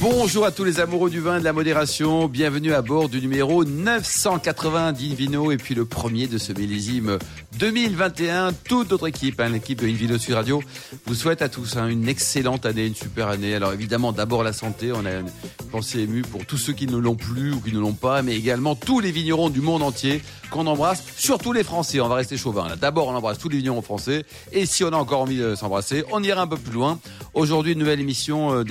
Bonjour à tous les amoureux du vin et de la modération. Bienvenue à bord du numéro 980 d'Invino et puis le premier de ce millésime 2021. Toute notre équipe, hein, l'équipe de Invino Sud Radio, vous souhaite à tous hein, une excellente année, une super année. Alors évidemment, d'abord la santé. On a une pensée émue pour tous ceux qui ne l'ont plus ou qui ne l'ont pas, mais également tous les vignerons du monde entier qu'on embrasse, surtout les Français. On va rester chauvin. D'abord, on embrasse tous les vignerons français. Et si on a encore envie de s'embrasser, on ira un peu plus loin. Aujourd'hui, une nouvelle émission euh,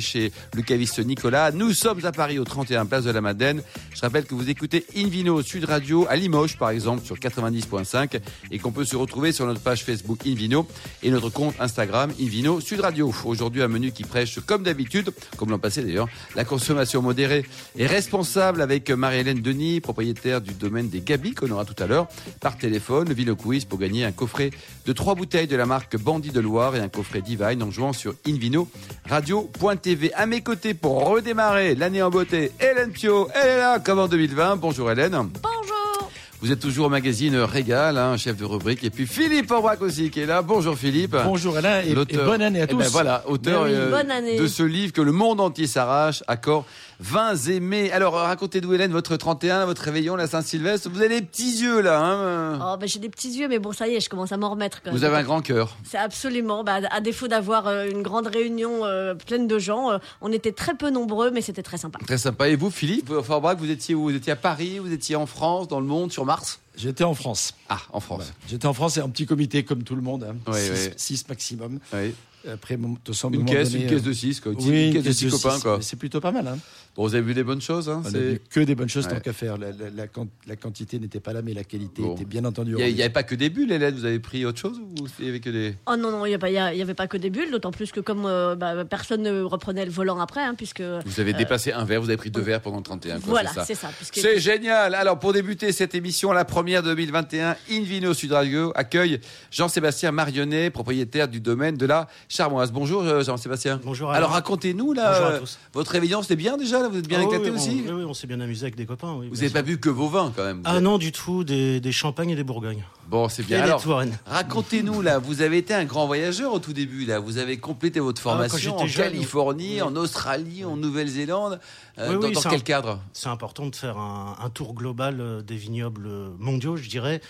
chez le caviste Nicolas. Nous sommes à Paris, au 31 Place de la Madeleine. Je rappelle que vous écoutez Invino Sud Radio à Limoges, par exemple, sur 90.5 et qu'on peut se retrouver sur notre page Facebook Invino et notre compte Instagram Invino Sud Radio. Aujourd'hui, un menu qui prêche, comme d'habitude, comme l'an passé d'ailleurs, la consommation modérée et responsable avec Marie-Hélène Denis, propriétaire du domaine des Gabi, qu'on aura tout à l'heure, par téléphone, le Vino Quiz pour gagner un coffret de trois bouteilles de la marque Bandit de Loire et un coffret Divine en jouant sur Invino Radio.tv. À mes côtés pour redémarrer l'année en beauté, Hélène Pio, elle est là comme en 2020. Bonjour Hélène. Bonjour. Vous êtes toujours au magazine Régal, hein, chef de rubrique. Et puis Philippe Aubrac aussi qui est là. Bonjour Philippe. Bonjour Alain et, bonne année à Eh tous. ben voilà, auteur Ben oui, euh, bonne année. de ce livre que le monde entier s'arrache. Accord vins aimés. Alors racontez-nous Hélène votre 31, votre réveillon, la Saint-Sylvestre. Vous avez des petits yeux là. Hein Oh, ben, j'ai des petits yeux, mais bon, ça y est, je commence à m'en remettre quand même. Vous avez un grand cœur. C'est absolument, bah, à défaut d'avoir euh, une grande réunion euh, pleine de gens, euh, on était très peu nombreux, mais c'était très sympa. Très sympa. Et vous Philippe vous étiez où? Vous étiez à Paris, vous étiez en France, dans le monde, sur Mars? J'étais en France. Ah, en France. J'étais en France et en petit comité comme tout le monde. hein. Oui, six, oui. six maximum. Oui. Après, Une caisse, donné, une caisse euh, de 6 quoi. Oui, une caisse de caisse six de copains six. quoi. C'est plutôt pas mal. Hein. Bon, vous avez vu des bonnes choses hein On a vu que des bonnes choses Ouais. tant qu'à faire. La, la- la quan- la quantité n'était pas là, mais la qualité Bon. était bien entendu. Il n'y avait pas que des bulles, Hélène. Vous avez pris autre chose ou il y avait que des. Oh non, non, il n'y avait pas que des bulles, d'autant plus que comme euh, bah, personne ne reprenait le volant après, hein, puisque... Vous avez dépassé un verre, vous avez pris deux verres pendant le 31. Quoi, voilà, c'est ça. c'est ça. puisque- C'est génial. Alors pour débuter cette émission, la première de 2021, Invino Sud Radio accueille Jean-Sébastien Marionnet, propriétaire du domaine de la Charmoise. Bonjour euh, Jean-Sébastien. Bonjour, Alain. Alors racontez-nous là, Bonjour à euh, tous. votre réveillon, c'était bien déjà là Vous êtes bien Ah éclaté oui, aussi on, oui, on s'est bien amusé avec des copains. Oui, Vous n'avez pas bu que vos vins quand même. Ah non, du tout, des, des champagnes et des bourgognes. Bon, c'est bien. Alors, racontez-nous là, vous avez été un grand voyageur au tout début là. Vous avez complété votre Ah, formation en jeune, Californie, oui. en Australie, en Nouvelle-Zélande. Euh, dans quel un- cadre? C'est important de faire un, un tour global des vignobles mondiaux, je dirais,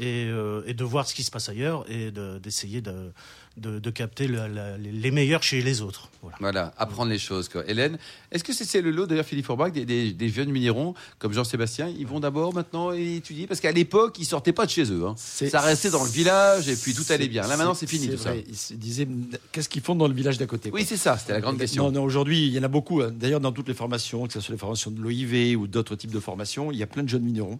et, euh, et de voir ce qui se passe ailleurs et de- d'essayer de, de, de capter le- la- les- meilleurs chez les autres. Voilà. Voilà, apprendre les choses. Quoi. Hélène, est-ce que c'est le lot d'ailleurs, Philippe Forbach, des, des- des jeunes minérons comme Jean-Sébastien Ils vont d'abord maintenant étudier? Parce qu'à l'époque, ils sortaient pas de chez eux. hein. Ça restait dans le village et puis tout allait bien. Là maintenant, c'est fini tout vrai. Ils se disaient, qu'est-ce qu'ils font dans le village d'à côté ça. quoi? Oui, c'est ça, c'était la grande question. Non, non, aujourd'hui, il y en a beaucoup. hein. D'ailleurs, dans toutes les formations, que ce soit les formations de l'OIV ou d'autres types de formations, il y a plein de jeunes minérons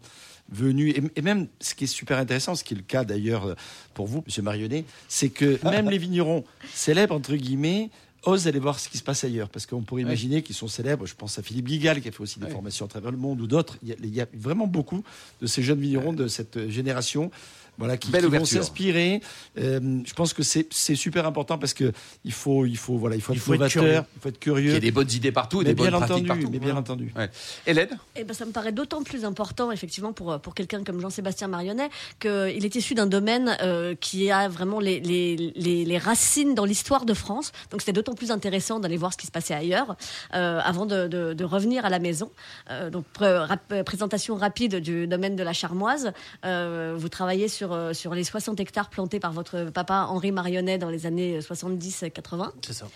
venus. Et, et même, ce qui est super intéressant, ce qui est le cas d'ailleurs euh, pour vous, Monsieur Marionnet, c'est que même les vignerons célèbres, entre guillemets, osent aller voir ce qui se passe ailleurs. Parce qu'on pourrait imaginer qu'ils sont célèbres. Je pense à Philippe Guigal, qui a fait aussi des formations à travers le monde, ou d'autres. Il y a vraiment beaucoup de ces jeunes vignerons de cette génération. Voilà, qui, vont s'inspirer. Euh, je pense que c'est c'est super important parce que il faut, il faut, voilà, il faut Il être faut être novateur, curieux. il faut être Il y a des bonnes idées partout et Mais des bonnes pratiques entendu, partout. mais bien Voilà. entendu. Ouais. Hélène Eh ben, ça me paraît d'autant plus important, effectivement, pour, pour quelqu'un comme Jean-Sébastien Marionnet, qu'il est issu d'un domaine euh, qui a vraiment les, les, les, les racines dans l'histoire de France. Donc c'était d'autant plus intéressant d'aller voir ce qui se passait ailleurs euh, avant de, de, de revenir à la maison. Euh, donc rap- euh, présentation rapide du domaine de la Charmoise. Euh, vous travaillez sur, euh, sur les 60 hectares plantés par votre papa Henri Marionnet dans les années 70-80. C'est ça.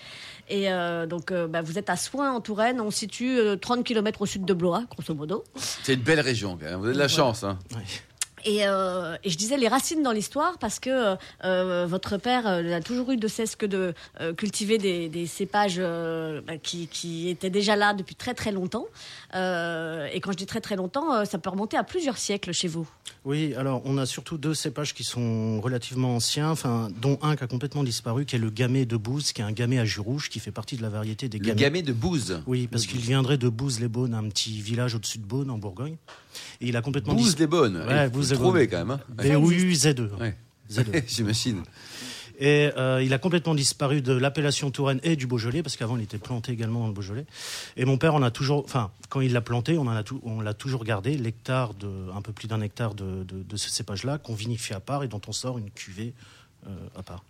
Et euh, donc, euh, bah, vous êtes à Soins, en Touraine. On se situe euh, 30 km au sud de Blois, grosso modo. C'est une belle région quand même. Vous avez de la chance. hein. Ouais. Et, euh, et je disais les racines dans l'histoire parce que euh, votre père euh, a toujours eu de cesse que de euh, cultiver des, des cépages euh, bah, qui, qui étaient déjà là depuis très très longtemps. Euh, et quand je dis très très longtemps, euh, ça peut remonter à plusieurs siècles chez vous. Oui, alors on a surtout deux cépages qui sont relativement anciens, enfin, dont un qui a complètement disparu, qui est le gamay de Bouze, qui est un gamay à jus rouge, qui fait partie de la variété des Le gamay. gamet de Bouze. Oui, parce qu'il viendrait de Bouze-les-Beaunes, un petit village au-dessus de Beaune, en Bourgogne. Et il a complètement Bouze disparu. des bonnes. Ouais, Bouze le des trouvez Bonnes. quand même. hein. B-O-U-Z-E. Ouais. Z-E. J'imagine. Et euh, il a complètement disparu de l'appellation Touraine et du Beaujolais, parce qu'avant il était planté également dans le Beaujolais. Et mon père en a toujours, enfin, quand il l'a planté, on en a tout, on l'a toujours gardé, l'hectare de, un peu plus d'un hectare de, de, de ce cépage-là, qu'on vinifie à part et dont on sort une cuvée euh, à part.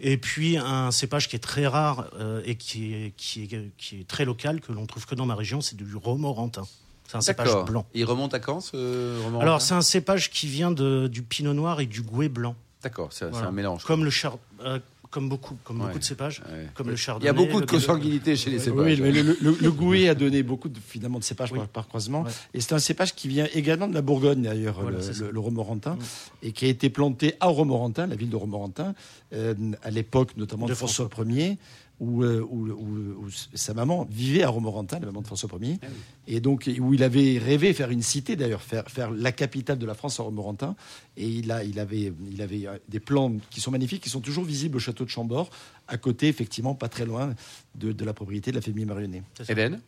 Et puis un cépage qui est très rare euh, et qui est, qui, est, qui est très local, que l'on trouve que dans ma région, c'est du romorantin. C'est un cépage D'accord. blanc. Il remonte à quand ce roman Alors c'est un cépage qui vient de, du pinot noir et du gouet blanc. D'accord, c'est Voilà. un mélange. Comme le char, euh, comme beaucoup, comme Ouais. beaucoup de cépages, Ouais. comme le Il chardonnay. y a beaucoup de consanguinité chez les cépages. Oui, mais le, le, le- le Gouet a donné beaucoup de, finalement de cépages Oui. par, par croisement. Ouais. Et c'est un cépage qui vient également de la Bourgogne, d'ailleurs, Voilà, le, Romorantin, Mm. et qui a été planté à Romorantin, la ville de Romorantin, euh, à l'époque notamment de, De François Ier, où, euh, où- où- où sa maman vivait à Romorantin, la maman de François Ier, Ah et donc où il avait rêvé faire une cité, d'ailleurs, faire, faire la capitale de la France à Romorantin. Et il, a, il, avait, il avait euh, des plans qui sont magnifiques, qui sont toujours visibles au château de Chambord, à côté, effectivement, pas très loin de, de la propriété de la famille Marionnet. Hélène?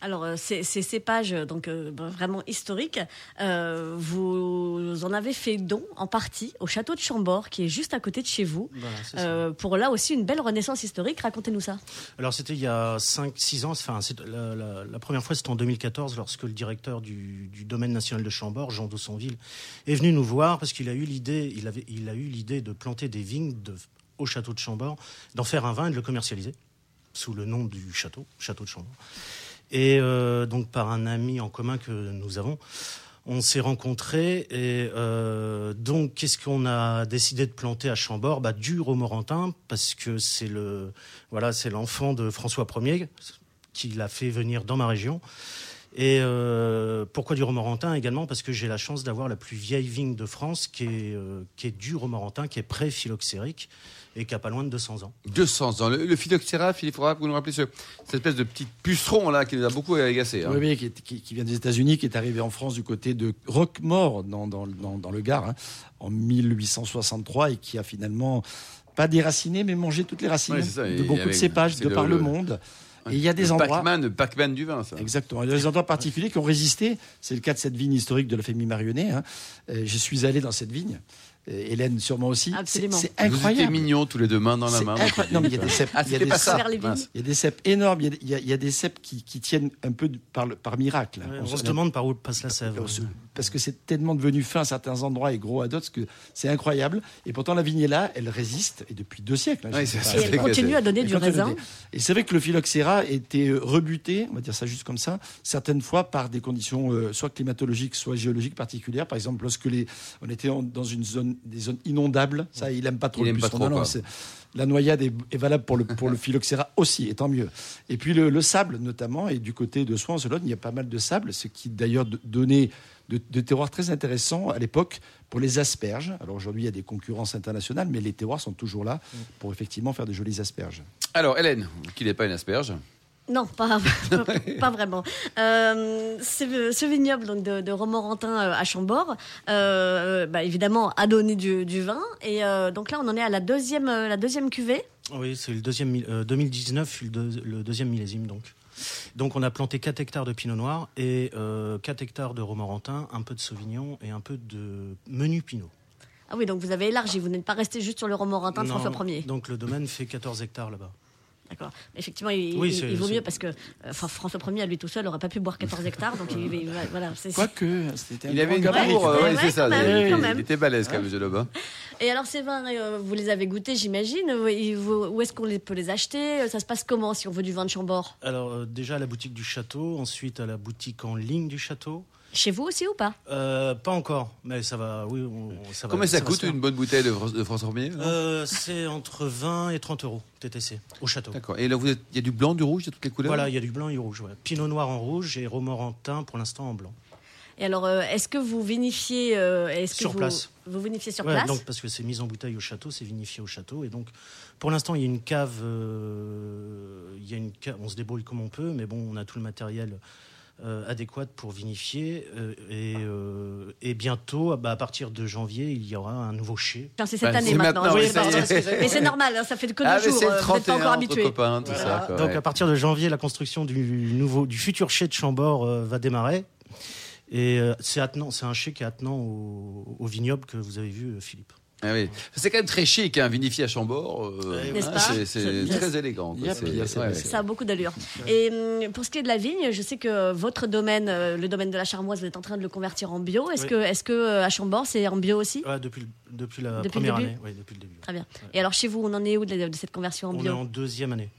Alors, euh, ces, ces cépages, euh, donc euh, ben, vraiment historiques, euh, vous en avez fait don en partie au château de Chambord, qui est juste à côté de chez vous, Voilà, euh, pour là aussi une belle renaissance historique. Racontez-nous ça. Alors c'était il y a 5-6 ans, enfin la, la- la première fois c'était en 2014 lorsque le directeur du, domaine national de Chambord, Jean Dossonville, est venu nous voir parce qu'il a eu l'idée, il, l'idée de planter des vignes au château de Chambord, d'en faire un vin et de le commercialiser sous le nom du château, château de Chambord. Et euh, donc par un ami en commun que nous avons, on s'est rencontrés et euh, donc qu'est-ce qu'on a décidé de planter à Chambord? Bah, Du romorantin parce que c'est le voilà c'est l'enfant de François Ier qui l'a fait venir dans ma région. Et euh, pourquoi du romorantin également? Parce que j'ai la chance d'avoir la plus vieille vigne de France qui est, euh, qui est du romorantin, qui est pré-phylloxérique et qui a pas loin de 200 ans. 200 ans. Le, le phylloxéra, Philippe, faudra que vous nous rappelez ce- cette espèce de petit puceron là qui nous a beaucoup agacé. hein. Oui, oui, qui, est- qui- qui vient des États-Unis, qui est arrivé en France du côté de Roquemort, dans, dans, dans, dans le Gard, hein, en 1863, et qui a finalement pas déraciné, mais mangé toutes les racines Oui, c'est ça, de beaucoup avec- de cépages de le- par le, le- monde. Et il y a des le endroits. Pac-Man, le Pac-Man du vin, ça. Exactement. Il y a des endroits particuliers qui ont résisté. C'est le cas de cette vigne historique de la famille Marionnet. hein. Euh, je suis allé dans cette vigne. Euh, Hélène, sûrement aussi. Absolument. C'est c'est Vous étiez incroyable. mignons tous les deux, main dans la main. incroyable. Non, mais il y a des cèpes. Ah, il y a des pas ça. Vers les vignes. Mince. Il y a des cèpes énormes. Il y a, il y des cèpes qui, qui tiennent un peu de- par, le- par miracle. on, On se se- demande par où passe la sève. Parce que c'est tellement devenu fin à certains endroits et gros à d'autres que c'est incroyable. Et pourtant, la vigne est là, elle résiste, et depuis deux siècles. hein, ça. Et elle continue à donner du raisin. Et c'est vrai que le phylloxéra était rebuté, on va dire ça juste comme ça, certaines fois par des conditions euh, soit climatologiques, soit géologiques particulières. Par exemple, lorsque les, on était en- dans une zone, des zones inondables, ça, il aime pas trop Il le aime pas trop, Non, La noyade est, est valable pour le, pour le phylloxéra aussi, et tant mieux. Et puis le, le sable, notamment, et du côté de Soins, en Sologne, il y a pas mal de sable, ce qui d'ailleurs donnait de, de terroirs très intéressants à l'époque pour les asperges. Alors aujourd'hui, il y a des concurrences internationales, mais les terroirs sont toujours là pour effectivement faire de jolies asperges. Alors, Hélène, qui n'est pas une asperge. Non, pas, pas vraiment. Euh, ce, ce vignoble donc, de, de Romorantin euh, à Chambord, euh, bah, évidemment, a donné du, du vin. Et euh, donc là, on en est à la deuxième, la deuxième cuvée. Oui, c'est le deuxième, mi- euh, 2019 fut le, deux- le deuxième millésime donc. Donc on a planté 4 hectares de pinot noir et euh, 4 hectares de romorantin, un peu de sauvignon et un peu de menu pinot. Ah oui, donc vous avez élargi, vous n'êtes pas resté juste sur le Romorantin de François Ier. Donc le domaine fait 14 hectares là-bas. D'accord. Effectivement, il, Oui, il- c'est- il vaut mieux parce que euh, enfin, François Ier, à lui tout seul, n'aurait pas pu boire 14 hectares. Donc il, il- voilà, c'est- Quoique, c'était un Il avait une cour, euh, Ouais, ouais, c'est ça. quand même, il, était balèze, quand même, monsieur Lebas. Et alors ces vins, euh, vous les avez goûtés, j'imagine. Où, est-ce qu'on les- peut les acheter? Ça se passe comment si on veut du vin de Chambord? Alors euh, déjà à la boutique du château, ensuite à la boutique en ligne du château. Chez vous aussi ou pas? Euh, pas encore, mais ça va. Oui, on- ça va. Combien ça va coûte se faire. une bonne bouteille de, Fran- de François Ier là Euh, C'est entre 20 et 30 euros TTC au château. D'accord. Et là, vous êtes- il y a du blanc, du rouge, il y a toutes les couleurs? Voilà, il y a du blanc et du rouge. ouais. Pinot noir en rouge et romorantin pour l'instant en blanc. Et alors, euh, est-ce que vous vinifiez euh, est-ce que Sur vous, place. Vous vinifiez sur Ouais, place? donc parce que c'est mis en bouteille au château, c'est vinifié au château, et donc pour l'instant il y a une cave, euh, il y a une cave, on se débrouille comme on peut, mais bon, on a tout le matériel euh, adéquat pour vinifier, euh, et, euh, et bientôt, bah, à partir de janvier, il y aura un nouveau chai. Enfin, C'est cette Bah, année maintenant. Oui. Mais c'est normal, hein, ça fait que deux Ah, jours. c'est le vous n'êtes pas 31 encore habitué. copains, tout Voilà. ça. quoi, Donc ouais. à partir de janvier, la construction du nouveau, du futur chai de Chambord euh, va démarrer. Et euh, c'est un chai qui est attenant au, au vignoble que vous avez vu, Philippe. Ah oui. C'est quand même très chic, un vinifié à Chambord. euh, Eh oui. N'est-ce hein, pas c'est- très élégant. quoi. Yep, ça, ouais, a beaucoup d'allure. Et hum, pour ce qui est de la vigne, je sais que votre domaine, euh, le domaine de la Charmoise, vous êtes en train de le convertir en bio. Est-ce Oui. que, euh, à Chambord, c'est en bio aussi? Ouais, depuis, la Depuis le première début année. Oui, depuis le début. Très bien. Et alors chez vous, on en est où de, de cette conversion en On est bio en deuxième année.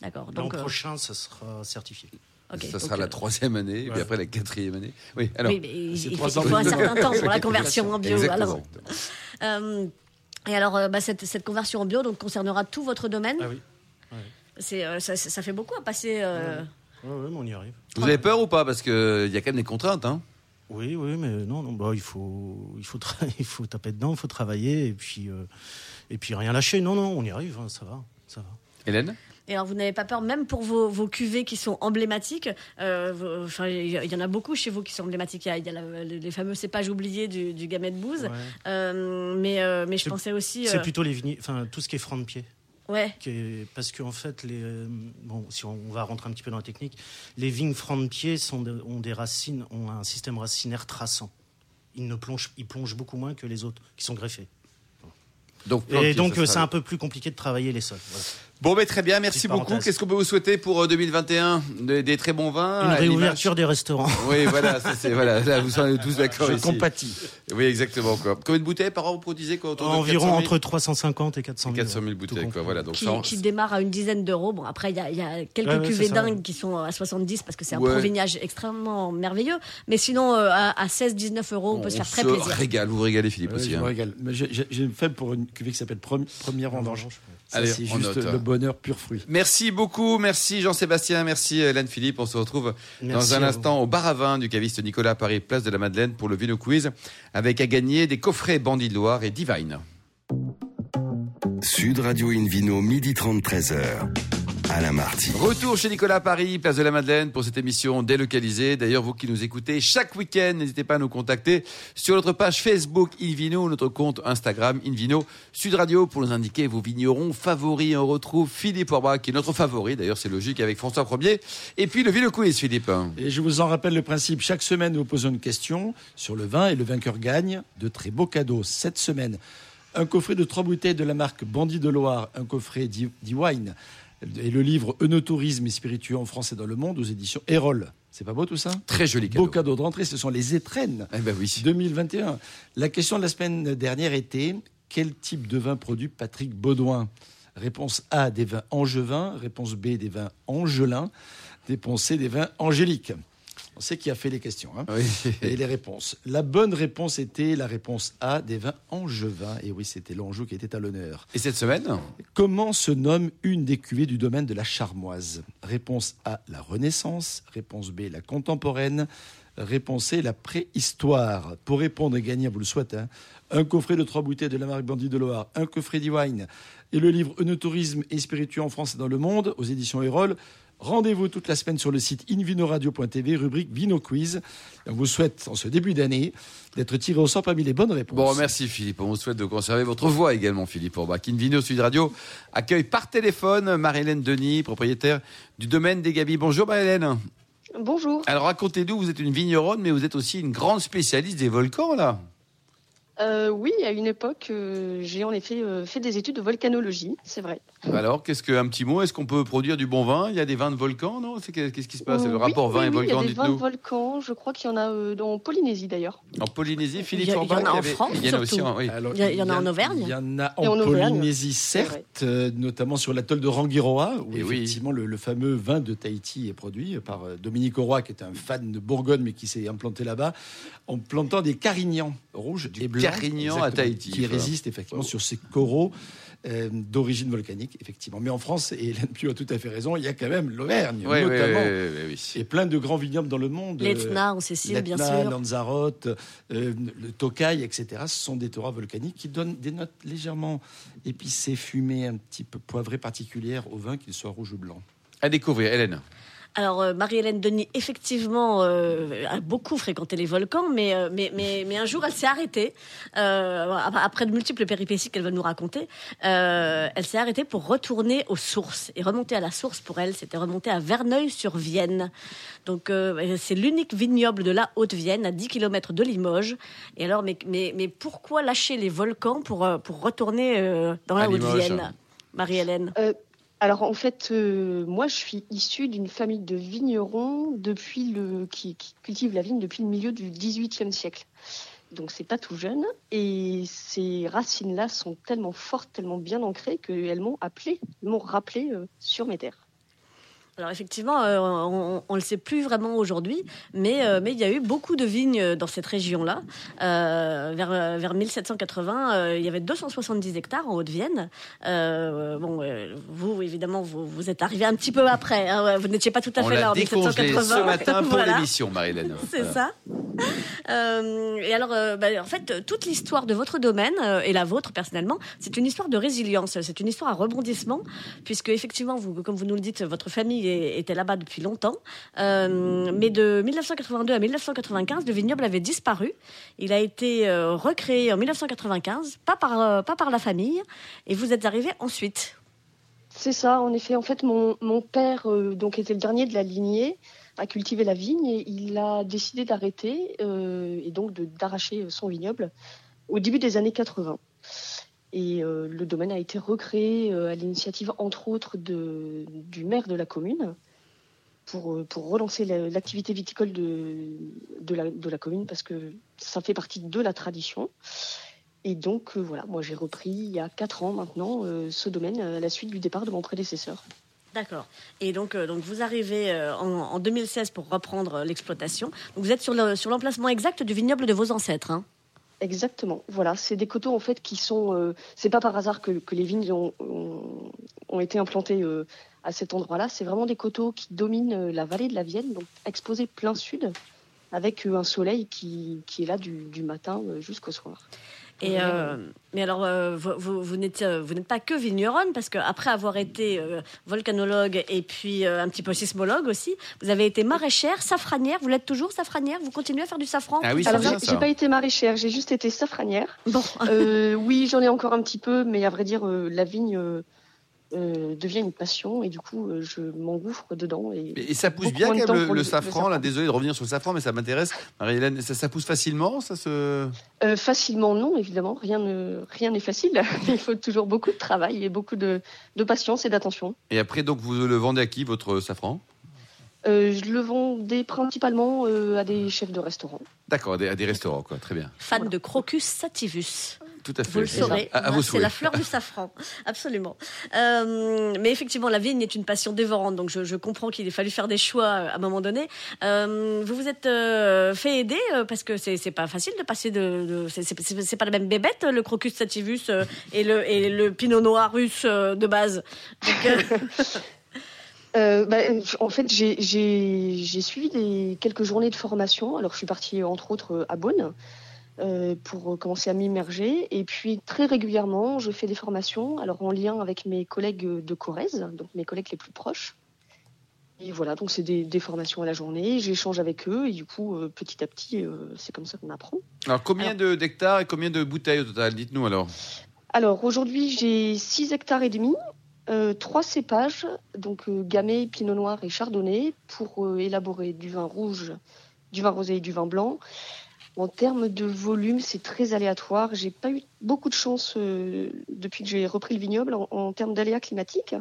D'accord. L'an Donc, euh, prochain, ça sera certifié. ok, ça sera la troisième année, puis après la quatrième année. Oui, alors. oui, mais il, faut, ans il faut un certain temps pour la conversion en bio. Exactement. alors. Euh, et alors, euh, bah, cette, cette conversion en bio donc, concernera tout votre domaine. Ah oui. C'est, euh, ça, ça fait beaucoup à passer. euh, Ouais, ouais, mais on y arrive. Vous avez peur ou pas? Parce qu'il y a quand même des contraintes. Hein Oui, oui, mais non, non bah, il, faut, il, faut tra- il faut taper dedans, il faut travailler et puis, euh, et puis rien lâcher. Non, non, on y arrive, hein, ça va. Ça va. Hélène? Et alors, vous n'avez pas peur, même pour vos, vos cuvées qui sont emblématiques euh, il y, en a beaucoup chez vous qui sont emblématiques. Il y a, il y a la- les, fameux cépages oubliés du, du Gamay de Bouze. Ouais. Euh, mais, euh, mais je pensais aussi. C'est euh, plutôt les vignes, enfin tout ce qui est franc de pied. Ouais. qui est- parce qu'en fait, les, euh, bon, si on, on va rentrer un petit peu dans la technique, les vignes francs de pied sont ont des racines, ont un système racinaire traçant. Ils ne plongent, ils plongent beaucoup moins que les autres qui sont greffés. donc, Et donc, c'est un peu plus compliqué de travailler les sols. voilà. Bon, mais très bien, merci beaucoup. Qu'est-ce qu'on peut vous souhaiter pour euh, 2021 des, des très bons vins Une réouverture des restaurants. Oui, voilà, ça, c'est voilà. Là, vous serez tous d'accord Je ici. compatis. Oui, exactement. Quoi. Combien de bouteilles par an vous produisez quoi, autour Environ 400 000 entre 350 et 400 000. 400 000 ouais, tout bouteilles. Quoi. Voilà, donc Qui, ça, qui démarre à une dizaine d'euros. Bon, après, il y a, il y a quelques Ouais, ouais, cuvées dingues qui sont à 70 parce que c'est un Ouais. provignage extrêmement merveilleux. Mais sinon, euh, à, à 16-19 euros, on, peut se faire très plaisir. régale. Vous vous régalez, Philippe, Ouais, aussi. je hein. me régale. Mais j'ai- une faible pour une cuvée qui s'appelle Premi- Première Vendange. Allez, c'est juste note. le bonheur pur fruit. Merci beaucoup, merci Jean-Sébastien, merci Hélène Philippe. On se retrouve Merci dans un instant au bar à vin du caviste Nicolas Paris, place de la Madeleine pour le Vino Quiz, avec à gagner des coffrets Bandit de Loire et Divine. Sud Radio Invino, midi 30, 13h. Alain Marty. Retour chez Nicolas Paris, place de la Madeleine pour cette émission délocalisée. D'ailleurs, vous qui nous écoutez chaque week-end, n'hésitez pas à nous contacter sur notre page Facebook Invino, notre compte Instagram Invino Sud Radio pour nous indiquer vos vignerons favoris. On retrouve Philippe Orbach qui est notre favori. D'ailleurs, c'est logique avec François Premier. Et puis le Vino Quiz, Philippe. Et je vous en rappelle le principe. Chaque semaine, nous posons une question sur le vin et le vainqueur gagne de très beaux cadeaux. Cette semaine, un coffret de trois bouteilles de la marque Bandit de Loire, un coffret d'e-wine et le livre Eunotourisme et spiritueux en France et dans le monde aux éditions Erol. C'est pas beau tout ça? Très joli cadeau. Beau cadeau de rentrée, ce sont les étrennes Eh ben oui. 2021. La question de la semaine dernière était quel type de vin produit Patrick Baudouin? Réponse A, des vins angevins. Réponse B, des vins angelins. Réponse C, des vins angéliques. On sait qui a fait les questions. hein. Oui. Et les réponses. La bonne réponse était la réponse A, des vins angevins. Et oui, c'était l'Anjou qui était à l'honneur. Et cette semaine Comment se nomme une des cuvées du domaine de la Charmoise? Réponse A, la Renaissance. Réponse B, la contemporaine. Réponse C, la préhistoire. Pour répondre et gagner, vous le souhaitez, hein, un coffret de trois bouteilles de la marque Bandit de Loire, un coffret d'e-wine et le livre Eunotourisme et spiritueux en France et dans le monde aux éditions Erol. Rendez-vous toute la semaine sur le site invinoradio.tv, rubrique Vino Quiz. Et on vous souhaite, en ce début d'année, d'être tiré au sort parmi les bonnes réponses. Bon, merci Philippe. On vous souhaite de conserver votre voix également, Philippe Orbach. Invino Sud Radio accueille par téléphone Marie-Hélène Denis, propriétaire du domaine des Gabis. Bonjour Marie-Hélène. Bonjour. Alors racontez-nous, vous êtes une vigneronne, mais vous êtes aussi une grande spécialiste des volcans, là. Euh, oui, à une époque, euh, j'ai en effet euh, fait des études de volcanologie, c'est vrai. Alors, qu'est-ce que, un petit mot, est-ce qu'on peut produire du bon vin? Il y a des vins de volcans, non? Qu'est-ce qui se passe? Euh, Le rapport oui, vin et oui, volcan, Il y a des vins de dites-nous. volcans, je crois qu'il y en a euh, en Polynésie d'ailleurs. En Polynésie, Philippe a- il y en a en avait- France, Il y en a aussi, surtout. Alors, Il y a- il y en a en Auvergne Il y en a Et en. Polynésie, certes, euh, notamment sur l'atoll de Rangiroa, où Et oui. effectivement le, le fameux vin de Tahiti est produit par euh, Dominique Auroy, qui est un fan de Bourgogne, mais qui s'est implanté là-bas, en plantant des carignans rouges et blancs. Carignan à Tahiti, Qui voilà. résistent effectivement sur ces coraux euh, d'origine volcanique, effectivement. Mais en France, et Hélène Pio a tout à fait raison, il y a quand même l'Auvergne, Oui, notamment. oui, oui. Et plein de grands vignobles dans le monde. euh, L'Etna en Sicile, bien L'Etna, sûr. Lanzarote, euh, le Tokai, etc. Ce sont des terroirs volcaniques qui donnent des notes légèrement épicées, fumées, un petit peu poivrées particulières au vin, qu'il soit rouge ou blanc. À découvrir, Hélène. Alors, euh, Marie-Hélène Denis, effectivement, euh, a beaucoup fréquenté les volcans, mais, euh, mais, mais, mais un jour, elle s'est arrêtée. Euh, après de multiples péripéties qu'elle va nous raconter, euh, elle s'est arrêtée pour retourner aux sources. Et remonter à la source, pour elle, c'était remonter à Verneuil-sur-Vienne. Donc, euh, c'est l'unique vignoble de la Haute-Vienne, à 10 km de Limoges. Et alors, mais, mais, mais pourquoi lâcher les volcans pour, pour retourner euh, dans la. Haute-Vienne Marie-Hélène? Alors en fait, euh, moi je suis issue d'une famille de vignerons depuis le, qui, cultivent la vigne depuis le milieu du XVIIIe siècle. Donc c'est pas tout jeune. Et ces racines-là sont tellement fortes, tellement bien ancrées qu'elles m'ont m'ont rappelé euh, sur mes terres. Alors effectivement, euh, on ne le sait plus vraiment aujourd'hui, mais, euh, mais il y a eu beaucoup de vignes dans cette région-là. Euh, vers, euh, vers 1780, euh, il y avait 270 hectares en Haute-Vienne. Euh, bon, euh, vous, évidemment, vous, vous êtes arrivé un petit peu après. hein, vous n'étiez pas tout à On fait là en décongelé 1780. ce matin pour Voilà. l'émission, Marie-Hélène. C'est Voilà. ça. Euh, et alors, euh, bah, en fait, toute l'histoire de votre domaine euh, et la vôtre personnellement, c'est une histoire de résilience. C'est une histoire à rebondissement, puisque effectivement, vous, comme vous nous le dites, votre famille était là-bas depuis longtemps. Euh, mais de 1982 à 1995, le vignoble avait disparu. Il a été euh, recréé en 1995, pas par, euh, pas par la famille, et vous êtes arrivé ensuite. C'est ça, en effet. En fait, mon, mon père, donc, était le dernier de la lignée, a cultivé la vigne et il a décidé d'arrêter et donc d'arracher son vignoble au début des années 80. Et euh, le domaine a été recréé euh, à l'initiative, entre autres, du maire de la commune pour, euh, pour relancer la- l'activité viticole de, de, la, de la commune parce que ça fait partie de la tradition. Et donc, voilà, moi j'ai repris il y a 4 ans maintenant ce domaine à la suite du départ de mon prédécesseur. D'accord. Et donc, donc vous arrivez en, en 2016 pour reprendre l'exploitation. Vous êtes sur le- sur l'emplacement exact du vignoble de vos ancêtres. hein? Exactement. Voilà, c'est des coteaux en fait qui sont. euh, c'est pas par hasard que, les vignes ont été implantées euh, à cet endroit-là. C'est vraiment des coteaux qui dominent euh, la vallée de la Vienne, donc exposés plein sud, avec euh, un soleil qui, qui est là du, du matin euh, jusqu'au soir. Et euh, mais alors, euh, vous, vous, vous n'êtes vous n'êtes pas que vigneronne parce qu'après avoir été euh, volcanologue et puis euh, un petit peu sismologue aussi, vous avez été maraîchère, safranière. Vous l'êtes toujours safranière? Vous continuez à faire du safran? Ah oui, c'est Alors, bien j'ai ça. j'ai pas été maraîchère, j'ai juste été safranière. Bon. Euh, oui, j'en ai encore un petit peu, mais à vrai dire, euh, la vigne euh, devient une passion et du coup, euh, je m'engouffre dedans. Et, Et ça pousse bien quand même le, safran. Là, désolé de revenir sur le safran, mais ça m'intéresse. Marie-Hélène, ça, ça pousse facilement, ça se. Euh, facilement, non, évidemment. Rien ne- rien n'est facile. Il faut toujours beaucoup de travail et beaucoup de, de patience et d'attention. Et après, donc, vous le vendez à qui votre safran? Euh, je le vendais principalement euh, à des chefs de restaurant. D'accord, à des, à des restaurants, quoi. Très bien. Fan de Crocus sativus. Tout à fait. Vous le saurez. C'est la fleur du safran, absolument. Euh, mais effectivement, la vigne est une passion dévorante, donc je, je comprends qu'il ait fallu faire des choix euh, à un moment donné. Euh, vous vous êtes euh, fait aider parce que c'est pas facile de passer de, de c'est- pas la même bébête le crocus sativus euh, et le et le pinot noir russe euh, de base. Donc, euh, Euh, bah, en fait, j'ai- suivi des, quelques journées de formation. Alors, je suis partie, entre autres, à Beaune euh, pour commencer à m'immerger. Et puis, très régulièrement, je fais des formations, alors en lien avec mes collègues de Corrèze, donc mes collègues les plus proches. Et voilà, donc c'est des, des formations à la journée. J'échange avec eux et du coup, euh, petit à petit, euh, c'est comme ça qu'on apprend. Alors, combien d'hectares et combien de bouteilles au total Dites-nous alors? Alors aujourd'hui, j'ai 6 hectares et demi, euh, trois cépages, donc euh, Gamay, Pinot Noir et Chardonnay, pour euh, élaborer du vin rouge, du vin rosé et du vin blanc. En termes de volume, c'est très aléatoire. J'ai pas eu beaucoup de chance euh, depuis que j'ai repris le vignoble en, en termes d'aléas climatiques,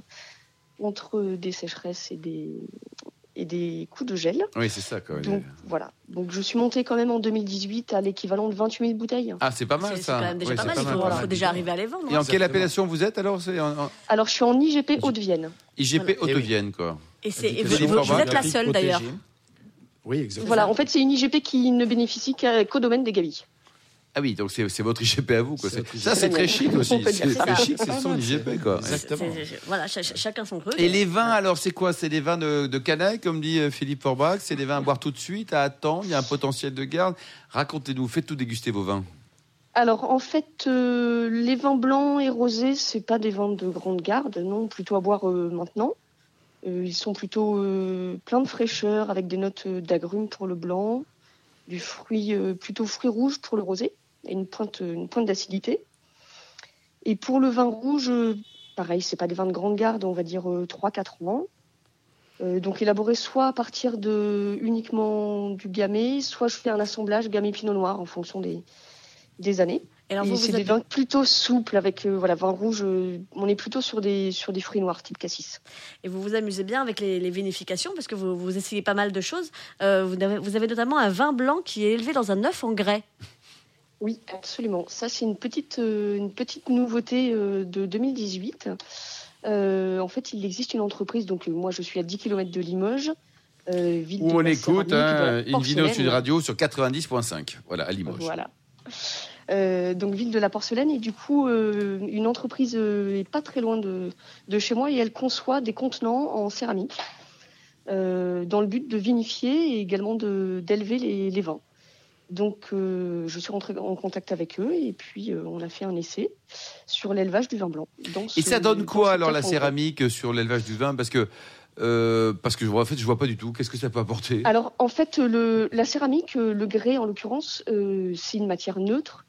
entre des sécheresses et des, et des coups de gel. Oui, c'est ça, quoi. Donc voilà. Donc je suis montée quand même en 2018 à l'équivalent de 28 000 bouteilles. Ah, c'est pas mal c'est c'est ça. quand même déjà Oui, pas mal. Il faut, mal. faut déjà arriver à les vendre. Et en hein. quelle appellation vous êtes alors C'est en, en Alors je suis en IGP Haute-Vienne. IGP Voilà. Haute-Vienne, quoi. Et, c'est- et vous, êtes la seule d'ailleurs. Oui, exactement. Voilà, en fait, c'est une IGP qui ne bénéficie qu'au domaine des Gavis. Ah oui, donc c'est c'est votre IGP à vous, quoi. Ça, c'est très chic aussi. C'est chic, c'est son IGP, quoi. Exactement. Voilà, ch- ch- chacun son truc. Et les vins, alors, c'est quoi? C'est des vins de, de canaille, comme dit euh, Philippe Forbach C'est des vins à boire tout de suite, à attendre Il y a un potentiel de garde Racontez-nous, faites tout déguster vos vins. Alors, en fait, euh, les vins blancs et rosés, c'est pas des vins de grande garde, non, plutôt à boire euh, maintenant. Euh, ils sont plutôt euh, pleins de fraîcheur avec des notes euh, d'agrumes pour le blanc, du fruit plutôt fruit rouge pour le rosé et une pointe, une pointe d'acidité. Et pour le vin rouge, pareil, c'est pas des vins de grande garde, on va dire 3-4 ans. Euh, donc élaboré soit à partir de uniquement du gamay, soit je fais un assemblage gamay pinot noir en fonction des, des années. Et alors, Et vous, c'est vous des vins plutôt souples avec euh, voilà vin rouge. euh, on est plutôt sur des sur des fruits noirs type cassis. Et vous vous amusez bien avec les, les vinifications parce que vous, vous essayez pas mal de choses. Euh, vous, avez, vous avez notamment un vin blanc qui est élevé dans un œuf en grès. Oui, absolument. Ça c'est une petite euh, une petite nouveauté euh, de 2018. Euh, en fait, il existe une entreprise. Donc euh, moi, je suis à 10 km de Limoges. euh, ville Où de on écoute hein, Invino porcelaine. Sud Radio sur 90.5. Voilà, à Limoges. Voilà. Euh, donc ville de la porcelaine et du coup euh, une entreprise euh, est pas très loin de, de chez moi et elle conçoit des contenants en céramique dans le but de vinifier et également de d'élever les, les vins. Donc je suis rentrée en contact avec eux et puis on a fait un essai sur l'élevage du vin blanc. dans Et ça donne quoi alors la céramique sur l'élevage du vin? Parce que euh, parce que en fait je vois pas du tout. Qu'est-ce que ça peut apporter? Alors, en fait, le, la céramique, le grès en l'occurrence, euh, c'est une matière neutre,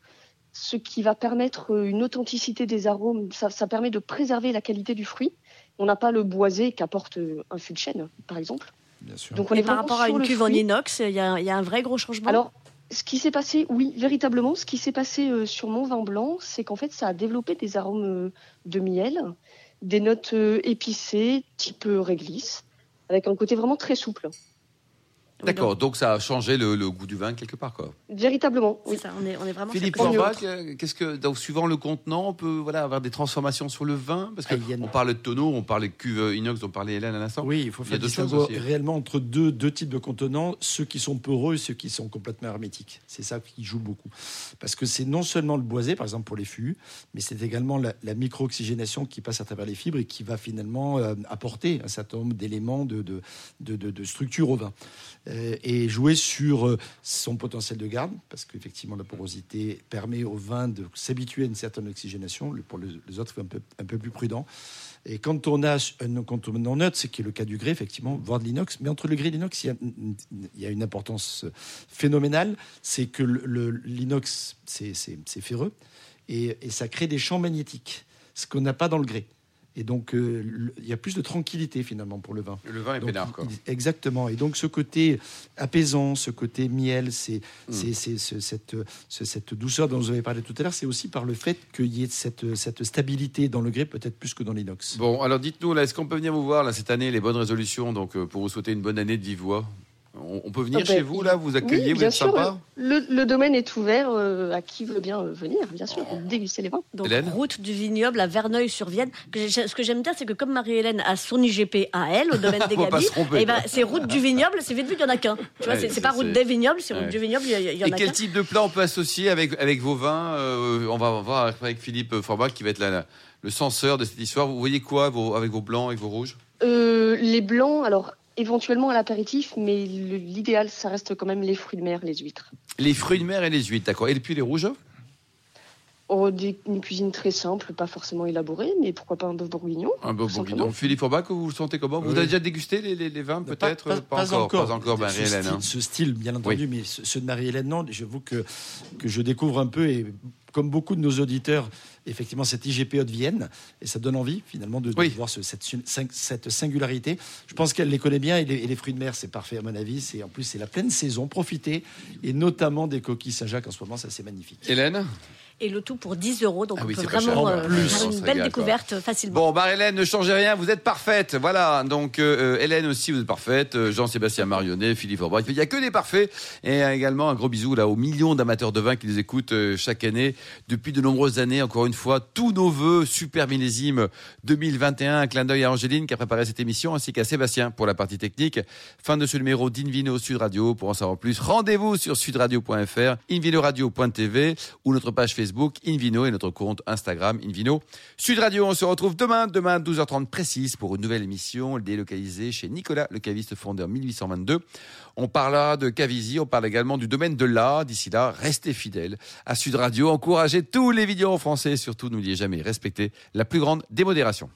ce qui va permettre euh, une authenticité des arômes. Ça, ça permet de préserver la qualité du fruit. On n'a pas le boisé qu'apporte euh, un fût de chêne, par exemple. Bien sûr. Donc, on Et est par rapport à une cuve en inox, il y, a, il y a un vrai gros changement? Alors, ce qui s'est passé, oui, véritablement, ce qui s'est passé euh, sur mon vin blanc, c'est qu'en fait, ça a développé des arômes euh, de miel, des notes euh, épicées, type réglisse, avec un côté vraiment très souple. D'accord, donc ça a changé le, le goût du vin quelque part quoi. Véritablement, C'est oui. ça, on est, on est vraiment Philippe. Forbach, euh, qu'est-ce que donc suivant le contenant, on peut voilà avoir des transformations sur le vin? Parce que Ah, il y a une- on parle de tonneau, on parle de cuve inox, dont parlait Hélène à l'instant. Oui, il faut Il y a faire distinguer aussi. réellement entre deux, deux types de contenants, ceux qui sont poreux et ceux qui sont complètement hermétiques. C'est ça qui joue beaucoup. Parce que c'est non seulement le boisé, par exemple pour les fûts, mais c'est également la, la micro-oxygénation qui passe à travers les fibres et qui va finalement euh, apporter un certain nombre d'éléments de, de, de, de- de structure au vin. Euh, et jouer sur euh, son potentiel de garde, parce qu'effectivement la porosité permet au vin de s'habituer à une certaine oxygénation. Pour le- les autres, un peu, plus prudent. Et quand on a un contenant neutre, c'est qui est le cas du grès, effectivement, voire de l'inox. Mais entre le grès et l'inox, il y a, une importance phénoménale. C'est que l'inox, c'est ferreux et, et ça crée des champs magnétiques, ce qu'on n'a pas dans le grès. Et donc, euh, le- il y a plus de tranquillité finalement pour le vin. Le vin est Donc, peinard quoi. il- Exactement. Et donc ce côté apaisant, ce côté miel, c'est Mm. c'est- c'est ce- cette, ce- cette douceur dont vous avez parlé tout à l'heure, c'est aussi par le fait qu'il y ait cette, cette stabilité dans le grès, peut-être plus que dans l'inox. Bon, alors dites-nous, là, est-ce qu'on peut venir vous voir là, cette année, les bonnes résolutions, donc euh, pour vous souhaiter une bonne année de vive voix on, peut venir Ah ben, chez vous, là, vous accueillir, oui, vous bien êtes sûr, sympa Le, le domaine est ouvert euh, à qui veut bien euh, venir, bien sûr, déguster les vins. Donc, Hélène route du vignoble à Verneuil-sur-Vienne. Ce que j'aime bien, c'est que comme Marie-Hélène a son IGP à elle, au domaine des tromper, eh ben, c'est route du vignoble, c'est vite vu qu'il n'y en a qu'un. Tu vois, Ouais, c'est- pas route c'est- des vignobles, c'est route Ouais. du vignoble, il y, en Et a quel qu'un. type de plat on peut associer avec, avec vos vins Euh, On va voir avec Philippe Forbach qui va être la- la- le censeur de cette histoire. Vous voyez quoi vos- avec vos blancs, avec vos rouges? Euh, les blancs, alors éventuellement à l'apéritif, mais l'idéal, ça reste quand même les fruits de mer, les huîtres. Les fruits de mer et les huîtres, d'accord. Et puis les rouges? Oh, des- une cuisine très simple, pas forcément élaborée, mais pourquoi pas un bœuf bourguignon Un tout bourguignon. Philippe Forbach, vous le sentez comment? Vous avez déjà dégusté les, les- les vins, peut-être? pas, pas encore. Pas encore, ce, Marie-Hélène. style, hein. ce style, bien entendu, mais ce- ceux de Marie-Hélène, non. J'avoue que, que je découvre un peu, et comme beaucoup de nos auditeurs, effectivement, cette IGPO de Vienne, et ça donne envie, finalement, de, de Oui. voir ce- cette, sing- cette singularité. Je pense qu'elle les connaît bien, et les, et les fruits de mer, c'est parfait, à mon avis. En plus, c'est la pleine saison. Profitez, et notamment des coquilles Saint-Jacques en ce moment, ça, c'est magnifique. Hélène? Et le tout pour 10 euros, donc Ah on peut vraiment euh, plus, faire une belle découverte facilement. Bon, Marie-Hélène, ne changez rien, vous êtes parfaite. Voilà, donc euh, Hélène aussi, vous êtes parfaite. Euh, Jean-Sébastien Marionnet, Philippe Aubrac. Il n'y a que des parfaits. Et euh, également un gros bisou là aux millions d'amateurs de vin qui nous écoutent euh, chaque année depuis de nombreuses années. Encore une fois, tous nos voeux, super millésime 2021. Un clin d'œil à Angéline qui a préparé cette émission ainsi qu'à Sébastien pour la partie technique. Fin de ce numéro d'Invino Sud Radio. Pour en savoir plus, rendez-vous sur sudradio.fr, invinoradio.tv ou notre page Facebook Invino et notre compte Instagram Invino Sud Radio. On se retrouve demain, demain 12h30 précise pour une nouvelle émission délocalisée chez Nicolas, le caviste fondé en 1822. On parlera de Cavisi, on parle également du domaine de l'art. D'ici là, restez fidèles à Sud Radio. Encouragez tous les vidéos en français et surtout n'oubliez jamais, respectez la plus grande démodération.